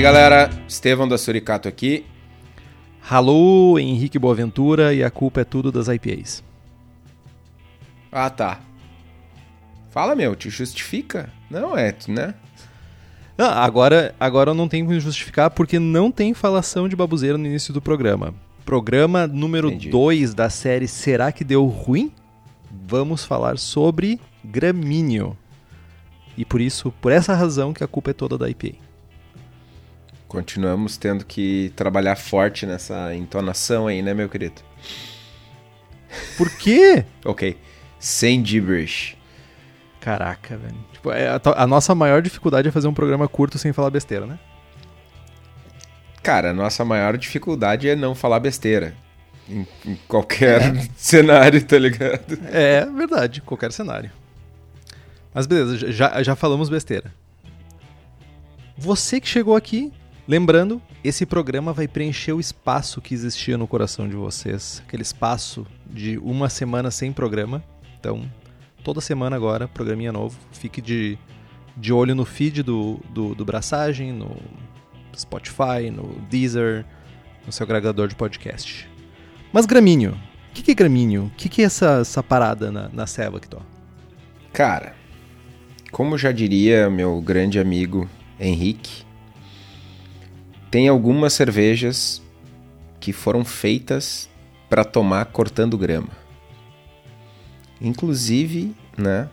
aí, galera? Estevão da Suricato aqui. Alô, Henrique Boaventura e a culpa é tudo das IPAs. Ah, tá. Fala, meu, te justifica? Não é, né? Ah, agora, agora eu não tenho que justificar porque não tem falação de babuzeira no início do programa. Programa número 2 da série Será que deu ruim? Vamos falar sobre gramíneo. E por isso, por essa razão que a culpa é toda da IPA. Continuamos tendo que trabalhar forte nessa entonação aí, né, meu querido? Por quê? ok. Sem gibberish. Caraca, velho. Tipo, é a, a, nossa maior dificuldade é fazer um programa curto sem falar besteira, né? Cara, a nossa maior dificuldade é não falar besteira. Em, em qualquer é. cenário, tá ligado? É verdade, qualquer cenário. Mas beleza, já, já falamos besteira. Você que chegou aqui, lembrando, esse programa vai preencher o espaço que existia no coração de vocês. Aquele espaço de uma semana sem programa. Então, toda semana agora, programinha novo. Fique de, de olho no feed do, do, do Braçagem, no Spotify, no Deezer, no seu agregador de podcast. Mas gramíneo. O que, que é gramíneo? O que, que é essa, essa parada na, na que tô? Cara, como já diria meu grande amigo Henrique, tem algumas cervejas que foram feitas para tomar cortando grama. Inclusive, né,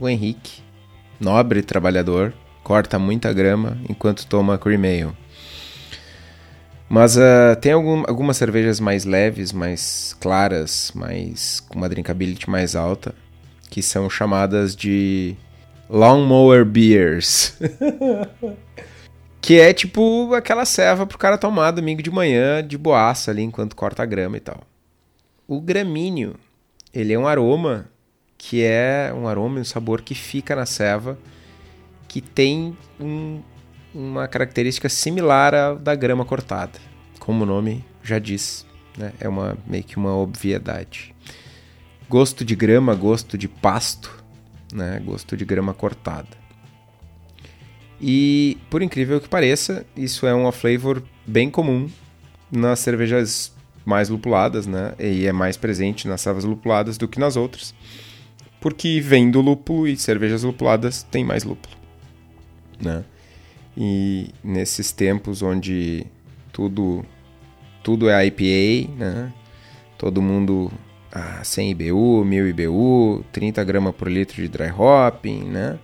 o Henrique, nobre trabalhador, corta muita grama enquanto toma cream ale. Mas uh, tem algum, algumas cervejas mais leves, mais claras, mais com uma drinkability mais alta, que são chamadas de Lawnmower Beers. que é tipo aquela serva pro cara tomar domingo de manhã de boaça ali enquanto corta a grama e tal. O gramíneo, ele é um aroma que é um aroma e um sabor que fica na serva que tem um, uma característica similar à da grama cortada. Como o nome já diz, né? é uma, meio que uma obviedade. Gosto de grama, gosto de pasto, né? gosto de grama cortada. E, por incrível que pareça, isso é uma flavor bem comum nas cervejas mais lupuladas, né? E é mais presente nas cervejas lupuladas do que nas outras. Porque vem do lúpulo e cervejas lupuladas têm mais lúpulo né? E nesses tempos onde tudo tudo é IPA, né? Todo mundo ah, 100 IBU, 1000 IBU, 30 gramas por litro de dry hopping, né?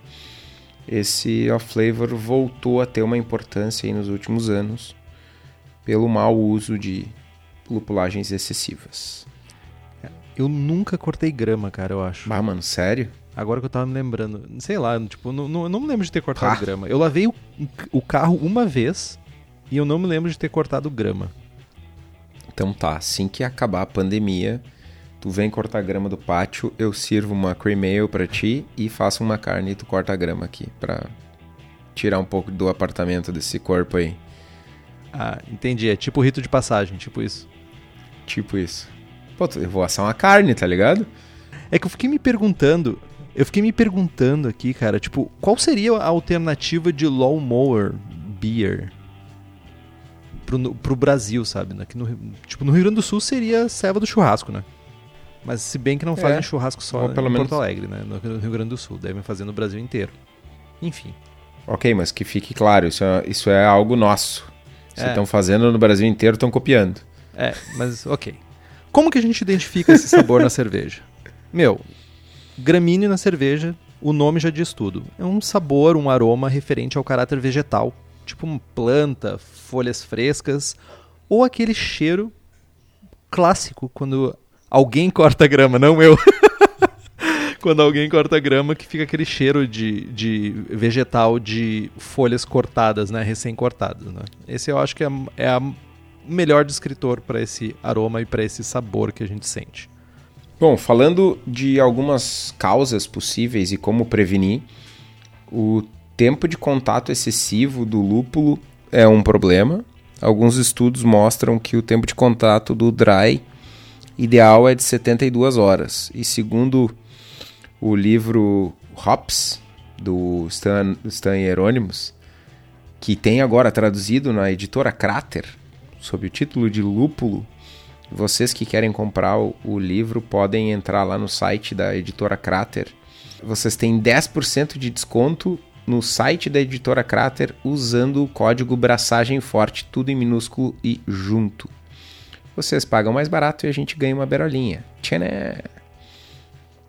Esse off flavor voltou a ter uma importância aí nos últimos anos pelo mau uso de lupulagens excessivas. Eu nunca cortei grama, cara, eu acho. Ah, mano, sério? Agora que eu tava me lembrando. Sei lá, tipo, não, não, não me lembro de ter cortado ah. grama. Eu lavei o, o carro uma vez e eu não me lembro de ter cortado grama. Então tá, assim que acabar a pandemia, tu vem cortar grama do pátio, eu sirvo uma cream ale pra ti e faço uma carne e tu corta a grama aqui pra tirar um pouco do apartamento desse corpo aí. Ah, entendi. É tipo rito de passagem, tipo isso. Tipo isso. Pô, eu vou assar uma carne, tá ligado? É que eu fiquei me perguntando, eu fiquei me perguntando aqui, cara, tipo, qual seria a alternativa de lawnmower beer pro, pro Brasil, sabe? Aqui no, tipo, no Rio Grande do Sul seria serva do churrasco, né? Mas se bem que não fazem é, churrasco só em menos... Porto Alegre, né? No Rio Grande do Sul, devem fazer no Brasil inteiro. Enfim. Ok, mas que fique claro, isso é, isso é algo nosso. Se estão é. fazendo no Brasil inteiro, estão copiando. É, mas ok. Como que a gente identifica esse sabor na cerveja? Meu, Gramíneo na cerveja, o nome já diz tudo. É um sabor, um aroma referente ao caráter vegetal, tipo uma planta, folhas frescas, ou aquele cheiro clássico quando alguém corta grama, não eu. quando alguém corta grama, que fica aquele cheiro de, de vegetal de folhas cortadas, né, recém-cortadas. Né? Esse eu acho que é, é a melhor descritor para esse aroma e para esse sabor que a gente sente. Bom, falando de algumas causas possíveis e como prevenir, o tempo de contato excessivo do lúpulo é um problema. Alguns estudos mostram que o tempo de contato do dry ideal é de 72 horas. E segundo o livro Hops, do Stan, Stan Hieronymus, que tem agora traduzido na editora Crater, sob o título de Lúpulo. Vocês que querem comprar o, o livro podem entrar lá no site da editora Crater. Vocês têm 10% de desconto no site da editora Crater usando o código Braçagem Forte, tudo em minúsculo e junto. Vocês pagam mais barato e a gente ganha uma berolinha. Tchané!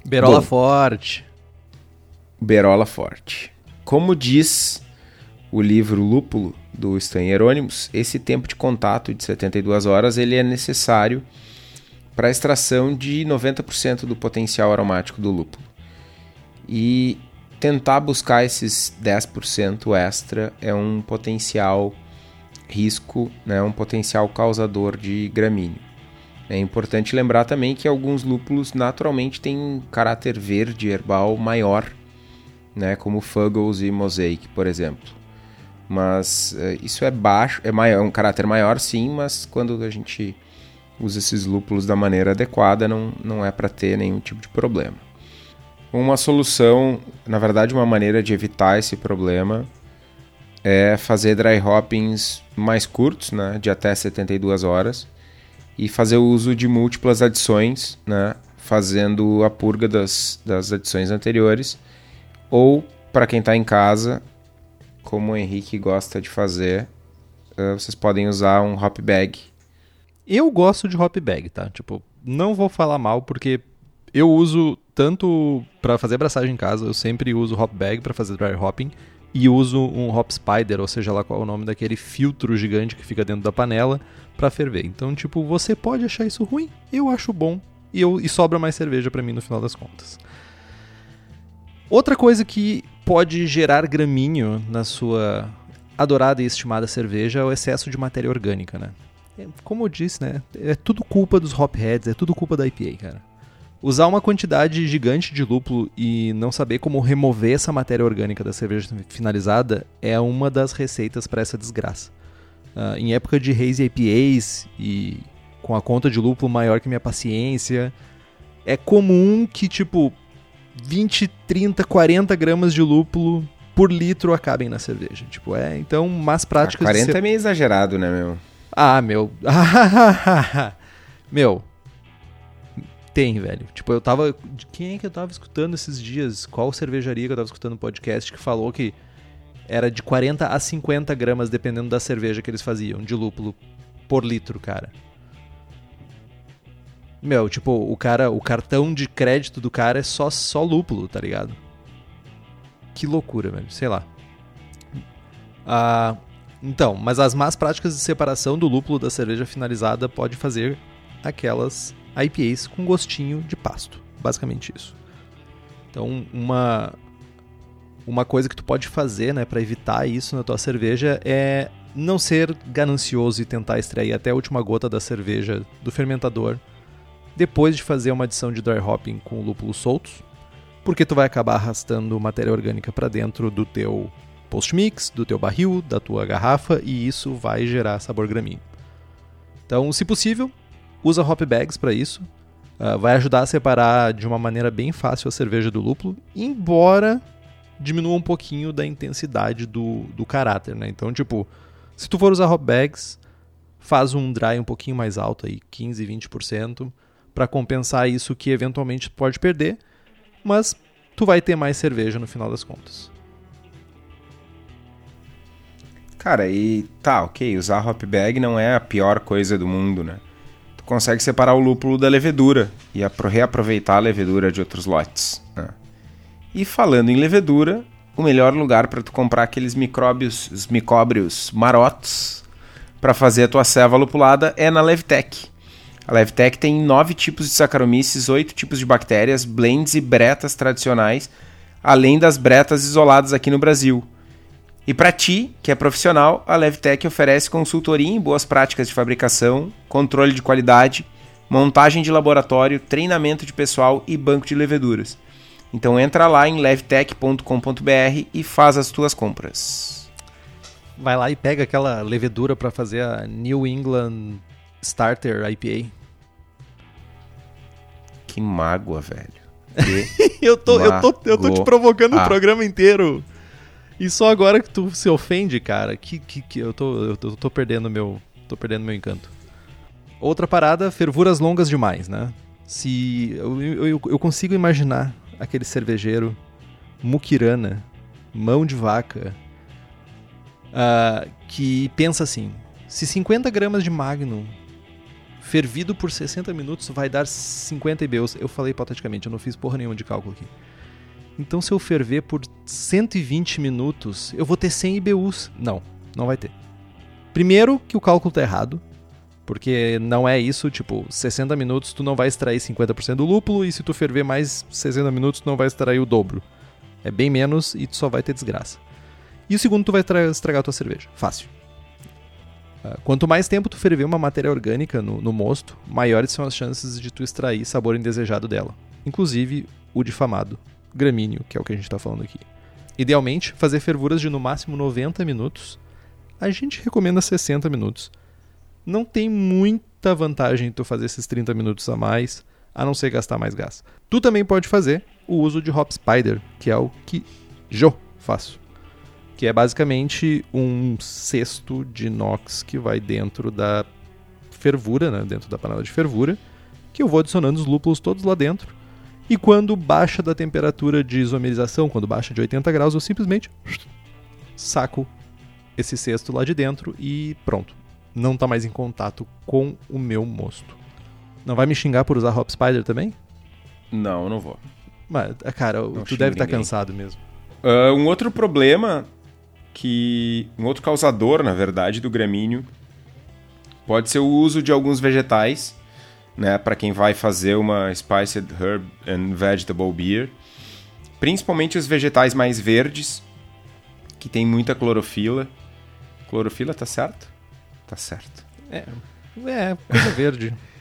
Berola Bom. forte. Berola Forte. Como diz o livro Lúpulo do Stan Hieronymus, esse tempo de contato de 72 horas ele é necessário para a extração de 90% do potencial aromático do lúpulo. E tentar buscar esses 10% extra é um potencial risco, né, um potencial causador de gramíneo. É importante lembrar também que alguns lúpulos naturalmente têm um caráter verde herbal maior, né, como Fuggles e Mosaic, por exemplo. Mas eh, isso é baixo, é maior, um caráter maior sim, mas quando a gente usa esses lúpulos da maneira adequada, não, não é para ter nenhum tipo de problema. Uma solução, na verdade, uma maneira de evitar esse problema é fazer dry hoppings mais curtos, né, de até 72 horas, e fazer o uso de múltiplas adições, né, fazendo a purga das, das adições anteriores, ou para quem está em casa, como o Henrique gosta de fazer, uh, vocês podem usar um hop bag. Eu gosto de hop bag, tá? Tipo, não vou falar mal porque eu uso tanto para fazer abraçagem em casa, eu sempre uso hop bag para fazer dry hopping e uso um hop spider, ou seja lá qual é o nome daquele filtro gigante que fica dentro da panela para ferver. Então, tipo, você pode achar isso ruim, eu acho bom e, eu, e sobra mais cerveja para mim no final das contas. Outra coisa que pode gerar gramíneo na sua adorada e estimada cerveja é o excesso de matéria orgânica, né? Como eu disse, né? É tudo culpa dos hopheads, é tudo culpa da IPA, cara. Usar uma quantidade gigante de lúpulo e não saber como remover essa matéria orgânica da cerveja finalizada é uma das receitas para essa desgraça. Uh, em época de haze IPAs e com a conta de lúpulo maior que minha paciência, é comum que, tipo, 20, 30, 40 gramas de lúpulo por litro acabem na cerveja. Tipo, é, então, más práticas... Ah, 40 ser... é meio exagerado, né, meu? Ah, meu... meu... Tem, velho. Tipo, eu tava... Quem é que eu tava escutando esses dias? Qual cervejaria que eu tava escutando no podcast que falou que era de 40 a 50 gramas, dependendo da cerveja que eles faziam, de lúpulo por litro, cara. Meu, tipo, o cara, o cartão de crédito do cara é só, só lúpulo, tá ligado? Que loucura, velho. Sei lá. Ah, então, mas as más práticas de separação do lúpulo da cerveja finalizada pode fazer aquelas IPAs com gostinho de pasto. Basicamente isso. Então, uma uma coisa que tu pode fazer, né, para evitar isso na tua cerveja é não ser ganancioso e tentar extrair até a última gota da cerveja do fermentador depois de fazer uma adição de dry hopping com lúpulos soltos, porque tu vai acabar arrastando matéria orgânica para dentro do teu post mix, do teu barril, da tua garrafa e isso vai gerar sabor graminho. Então, se possível, usa hop bags para isso. Uh, vai ajudar a separar de uma maneira bem fácil a cerveja do lúpulo, embora diminua um pouquinho da intensidade do, do caráter, né? Então, tipo, se tu for usar hop bags, faz um dry um pouquinho mais alto aí, 15, 20%, para compensar isso que eventualmente pode perder, mas tu vai ter mais cerveja no final das contas. Cara, e tá, ok, usar hop bag não é a pior coisa do mundo, né? Consegue separar o lúpulo da levedura e reaproveitar a levedura de outros lotes. Né? E falando em levedura, o melhor lugar para tu comprar aqueles micróbios, os micóbrios marotos para fazer a tua ceva lupulada é na Levtech. A Levtech tem nove tipos de Saccharomyces, oito tipos de bactérias, blends e bretas tradicionais, além das bretas isoladas aqui no Brasil. E para ti, que é profissional, a Levtech oferece consultoria em boas práticas de fabricação, controle de qualidade, montagem de laboratório, treinamento de pessoal e banco de leveduras. Então entra lá em levtech.com.br e faz as tuas compras. Vai lá e pega aquela levedura para fazer a New England Starter IPA. Que mágoa, velho. eu, tô, eu, tô, eu tô te provocando o programa inteiro. E só agora que tu se ofende, cara, que, que, que eu, tô, eu tô, tô perdendo meu. tô perdendo meu encanto. Outra parada, fervuras longas demais, né? Se. Eu, eu, eu consigo imaginar aquele cervejeiro muquirana, mão de vaca, uh, que pensa assim: se 50 gramas de Magnum fervido por 60 minutos vai dar 50 IBUs. Eu falei hipoteticamente, eu não fiz porra nenhuma de cálculo aqui. Então, se eu ferver por 120 minutos, eu vou ter 100 IBUs. Não, não vai ter. Primeiro, que o cálculo tá errado. Porque não é isso, tipo, 60 minutos tu não vai extrair 50% do lúpulo e se tu ferver mais 60 minutos tu não vai extrair o dobro. É bem menos e tu só vai ter desgraça. E o segundo, tu vai estragar a tua cerveja. Fácil. Uh, quanto mais tempo tu ferver uma matéria orgânica no, no mosto, maiores são as chances de tu extrair sabor indesejado dela. Inclusive o difamado gramíneo, que é o que a gente está falando aqui. Idealmente, fazer fervuras de no máximo 90 minutos. A gente recomenda 60 minutos. Não tem muita vantagem tu fazer esses 30 minutos a mais, a não ser gastar mais gás. Tu também pode fazer o uso de Hop Spider, que é o que eu faço. Que é basicamente um cesto de inox que vai dentro da fervura, né, dentro da panela de fervura, que eu vou adicionando os lúpulos todos lá dentro e quando baixa da temperatura de isomerização, quando baixa de 80 graus, eu simplesmente saco esse cesto lá de dentro e pronto. Não está mais em contato com o meu mosto. Não vai me xingar por usar Hop Spider também? Não, eu não vou. Mas, cara, não tu deve estar tá cansado mesmo. Uh, um outro problema que. Um outro causador, na verdade, do gramíneo pode ser o uso de alguns vegetais né, para quem vai fazer uma spiced herb and vegetable beer, principalmente os vegetais mais verdes, que tem muita clorofila. Clorofila tá certo? Tá certo. É, é coisa verde.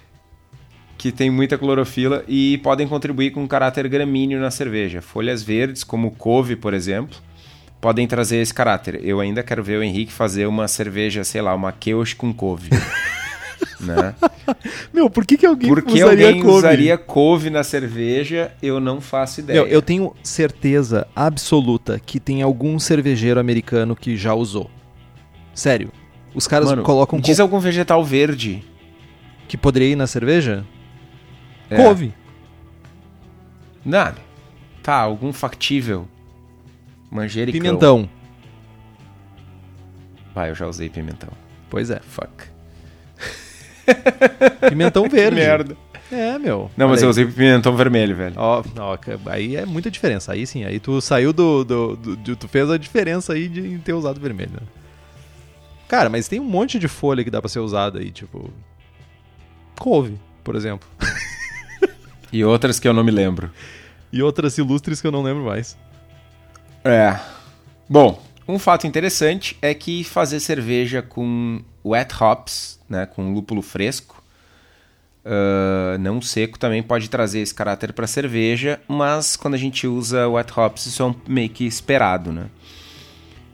que tem muita clorofila e podem contribuir com um caráter gramíneo na cerveja. Folhas verdes, como couve, por exemplo, podem trazer esse caráter. Eu ainda quero ver o Henrique fazer uma cerveja, sei lá, uma Keush com couve. né? Meu, por que, que alguém Porque usaria alguém couve? usaria couve na cerveja, eu não faço ideia. Meu, eu tenho certeza absoluta que tem algum cervejeiro americano que já usou. Sério. Os caras Mano, colocam... Diz algum vegetal verde. Que poderia ir na cerveja? É. Couve. Nada. Tá, algum factível. Manjericão. Pimentão. Vai, eu já usei pimentão. Pois é. Fuck. Pimentão verde. merda. É, meu. Não, mas aí. eu usei pimentão vermelho, velho. Ó, ó, aí é muita diferença. Aí sim, aí tu saiu do, do, do, do Tu fez a diferença aí de ter usado vermelho. Né? Cara, mas tem um monte de folha que dá pra ser usada aí, tipo. Couve, por exemplo. e outras que eu não me lembro. E outras ilustres que eu não lembro mais. É. Bom, um fato interessante é que fazer cerveja com wet hops, né, com lúpulo fresco, uh, não seco, também pode trazer esse caráter para cerveja, mas quando a gente usa wet hops isso é meio que esperado, né?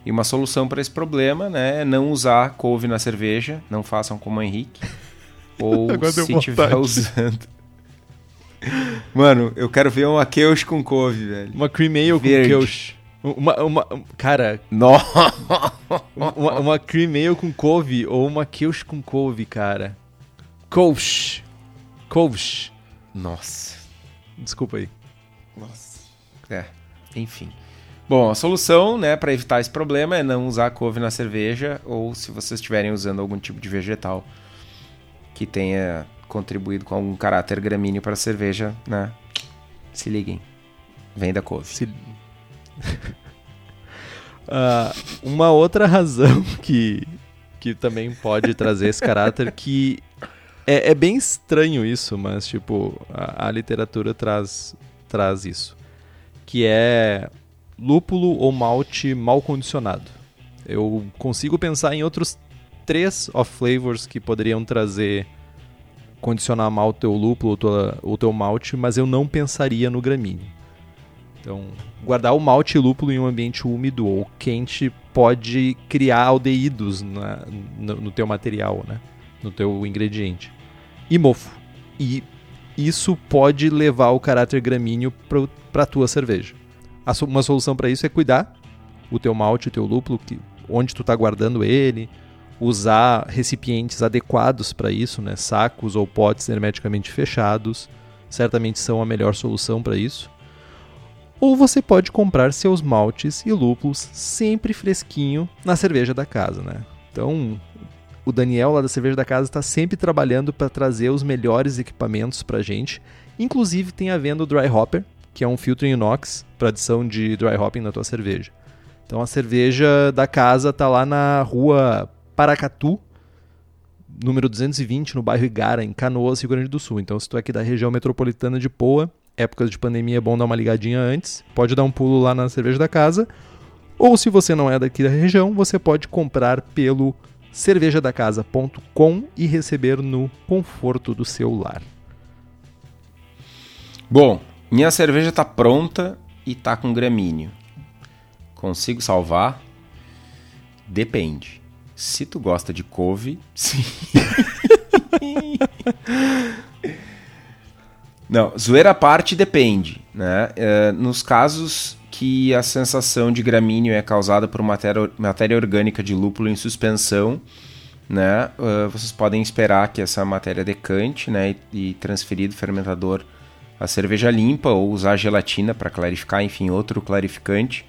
E uma solução para esse problema né, é não usar couve na cerveja, não façam como o Henrique. Ou se estiver usando. Mano, eu quero ver uma Keush com couve, velho. Uma cream ale com Keush. Uma, uma, cara. Nossa! Uma, uma cream ale com couve ou uma quiche com couve, cara. Couche. Couche. Nossa. Desculpa aí. Nossa. É, enfim. Bom, a solução, né, para evitar esse problema é não usar couve na cerveja ou se vocês estiverem usando algum tipo de vegetal que tenha contribuído com algum caráter gramíneo para a cerveja, né? Se liguem. Vem da couve. Se uh, uma outra razão que, que também pode trazer esse caráter que é, é bem estranho isso, mas tipo a, a, literatura traz traz isso, que é lúpulo ou malte mal condicionado. Eu consigo pensar em outros três off flavors que poderiam trazer condicionar mal o teu lúpulo ou o teu malte, mas eu não pensaria no gramíneo. Então, guardar o malte e lúpulo em um ambiente úmido ou quente pode criar aldeídos na, no, no, teu material, né? no teu ingrediente. E mofo. E isso pode levar o caráter gramíneo para tua cerveja. Uma solução para isso é cuidar o teu malte, o teu lúpulo, que, onde tu está guardando ele, usar recipientes adequados para isso, né? Sacos ou potes hermeticamente fechados, certamente são a melhor solução para isso. Ou você pode comprar seus maltes e lúpulos sempre fresquinho na cerveja da casa, né? Então, o Daniel lá da cerveja da casa está sempre trabalhando para trazer os melhores equipamentos para gente. Inclusive tem a venda o Dry Hopper, que é um filtro em inox para adição de dry hopping na tua cerveja. Então a cerveja da casa tá lá na rua Paracatu, número 220, no bairro Igara, em Canoas, Rio Grande do Sul. Então se tu é aqui da região metropolitana de Poa, épocas de pandemia é bom dar uma ligadinha antes, pode dar um pulo lá na cerveja da casa. Ou se você não é daqui da região, você pode comprar pelo cervejadacasa.com e receber no conforto do seu lar. Bom, minha cerveja tá pronta e tá com gramíneo. Consigo salvar? Depende. Se tu gosta de couve, sim. Não, zoeira à parte depende, né? É, nos casos que a sensação de gramíneo é causada por matéria, matéria orgânica de lúpulo em suspensão, né? Uh, vocês podem esperar que essa matéria decante, né? E, e transferir do fermentador a cerveja limpa ou usar gelatina para clarificar, enfim, outro clarificante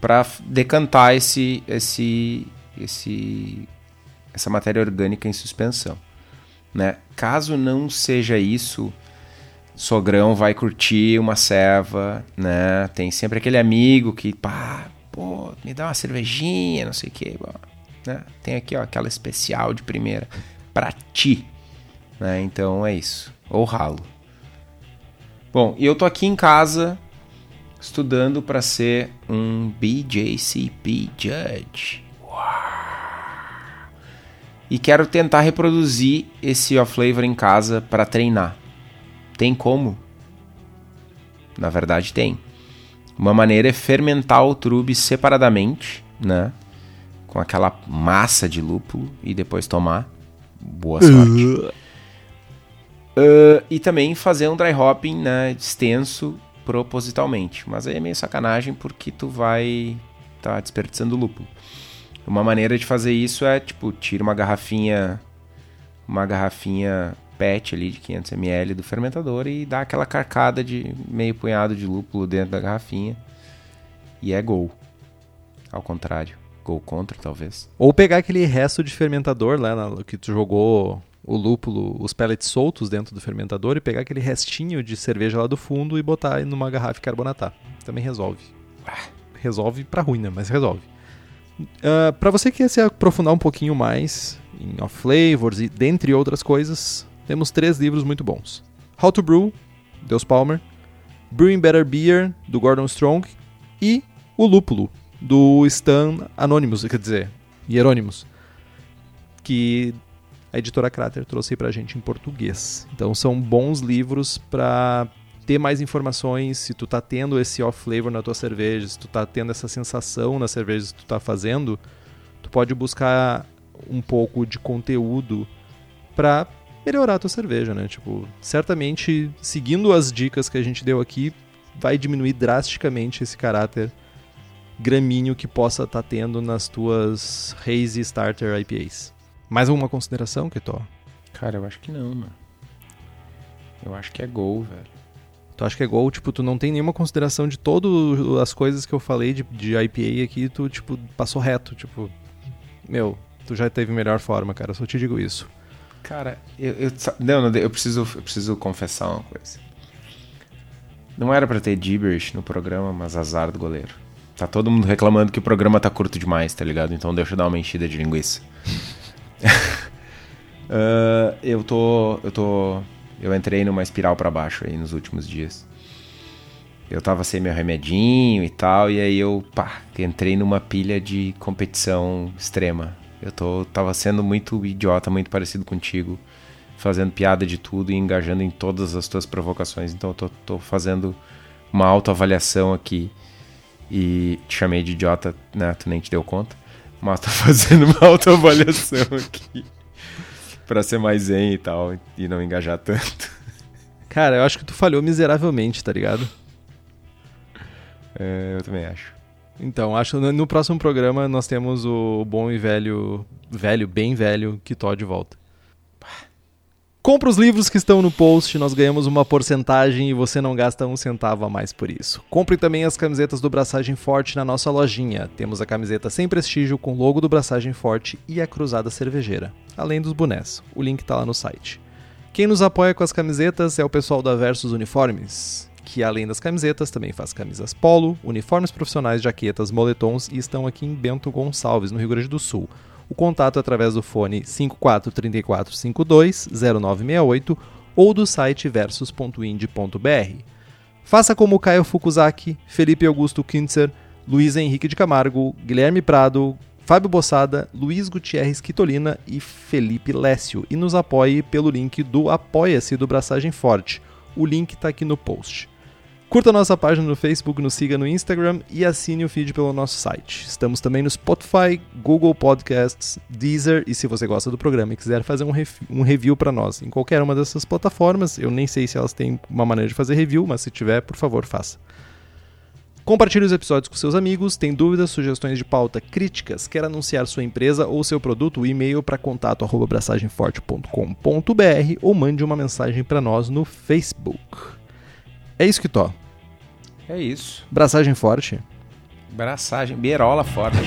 para decantar esse, esse, esse, essa matéria orgânica em suspensão. Né? Caso não seja isso, sogrão vai curtir uma ceva, né? Tem sempre aquele amigo que, pá, pô, me dá uma cervejinha, não sei o que, né? Tem aqui, ó, aquela especial de primeira para ti, né? Então é isso. Ou ralo. Bom, e eu tô aqui em casa estudando para ser um BJCP Judge. E quero tentar reproduzir esse off-flavor em casa para treinar. Tem como? Na verdade, tem. Uma maneira é fermentar o trube separadamente, né? Com aquela massa de lúpulo e depois tomar. Boa sorte. Uh. Uh, e também fazer um dry hopping né, extenso propositalmente. Mas aí é meio sacanagem porque tu vai estar tá desperdiçando lúpulo. Uma maneira de fazer isso é, tipo, tira uma garrafinha uma garrafinha PET ali de 500 ml do fermentador e dá aquela carcada de meio punhado de lúpulo dentro da garrafinha. E é gol. Ao contrário, gol contra talvez. Ou pegar aquele resto de fermentador lá que tu jogou o lúpulo, os pellets soltos dentro do fermentador e pegar aquele restinho de cerveja lá do fundo e botar numa garrafa e carbonatar. Também resolve. Ah, resolve pra ruim, né? Mas resolve. Uh, ah, para você que quer se aprofundar um pouquinho mais em off flavors e dentre outras coisas, temos três livros muito bons: How to Brew, Deus Palmer, Brewing Better Beer, do Gordon Strong e O Lúpulo, do Stan Anonymous, quer dizer, Hieronymus, que a editora Crater trouxe pra gente em português. Então são bons livros para ter mais informações, se tu tá tendo esse off flavor na tua cerveja, se tu tá tendo essa sensação na cerveja que tu tá fazendo, tu pode buscar um pouco de conteúdo para melhorar a tua cerveja, né? Tipo, certamente seguindo as dicas que a gente deu aqui, vai diminuir drasticamente esse caráter gramíneo que possa estar tá tendo nas tuas Hazy Starter IPAs. Mais alguma consideração, Ketó? Cara, eu acho que não, mano. Eu acho que é gol, velho. Tu acha que é gol, tipo, tu não tem nenhuma consideração de todas as coisas que eu falei de, de IPA aqui, tu, tipo, passou reto, tipo... Meu, tu já teve melhor forma, cara, eu só te digo isso. Cara, eu... eu não, não, eu preciso, eu preciso confessar uma coisa. Não era para ter gibberish no programa, mas azar do goleiro. Tá todo mundo reclamando que o programa tá curto demais, tá ligado? Então deixa eu dar uma enchida de linguiça. uh, eu tô. Eu tô. Eu entrei numa espiral para baixo aí nos últimos dias. Eu tava sem meu remedinho e tal, e aí eu, pá, entrei numa pilha de competição extrema. Eu tô, tava sendo muito idiota, muito parecido contigo, fazendo piada de tudo e engajando em todas as tuas provocações. Então eu tô, tô fazendo uma autoavaliação aqui e te chamei de idiota, né? Tu nem te deu conta. Mas tá fazendo uma autoavaliação aqui. pra ser mais zen e tal, e não engajar tanto. Cara, eu acho que tu falhou miseravelmente, tá ligado? É, eu também acho. Então, acho no próximo programa nós temos o bom e velho, velho, bem velho, Kitó de volta. Compre os livros que estão no post, nós ganhamos uma porcentagem e você não gasta um centavo a mais por isso. Compre também as camisetas do Braçagem Forte na nossa lojinha. Temos a camiseta sem prestígio com logo do Braçagem Forte e a cruzada cervejeira, além dos bonés. O link está lá no site. Quem nos apoia com as camisetas é o pessoal da Versus Uniformes, que além das camisetas também faz camisas polo, uniformes profissionais, jaquetas, moletons e estão aqui em Bento Gonçalves, no Rio Grande do Sul. O contato é através do fone 5434520968 ou do site versus.ind.br. Faça como Caio Fukuzaki, Felipe Augusto Kintzer, Luiz Henrique de Camargo, Guilherme Prado, Fábio Bossada, Luiz Gutierrez Quitolina e Felipe Lécio e nos apoie pelo link do Apoia-se do Braçagem Forte. O link está aqui no post. Curta nossa página no Facebook, nos siga no Instagram e assine o feed pelo nosso site. Estamos também no Spotify, Google Podcasts, Deezer e se você gosta do programa e quiser fazer um, um review para nós em qualquer uma dessas plataformas, eu nem sei se elas têm uma maneira de fazer review, mas se tiver, por favor, faça. Compartilhe os episódios com seus amigos, tem dúvidas, sugestões de pauta, críticas, quer anunciar sua empresa ou seu produto, e-mail para contato@braçagemforte.com.br ou mande uma mensagem para nós no Facebook. É isso que to. É isso. Braçagem forte. Braçagem, beirola forte.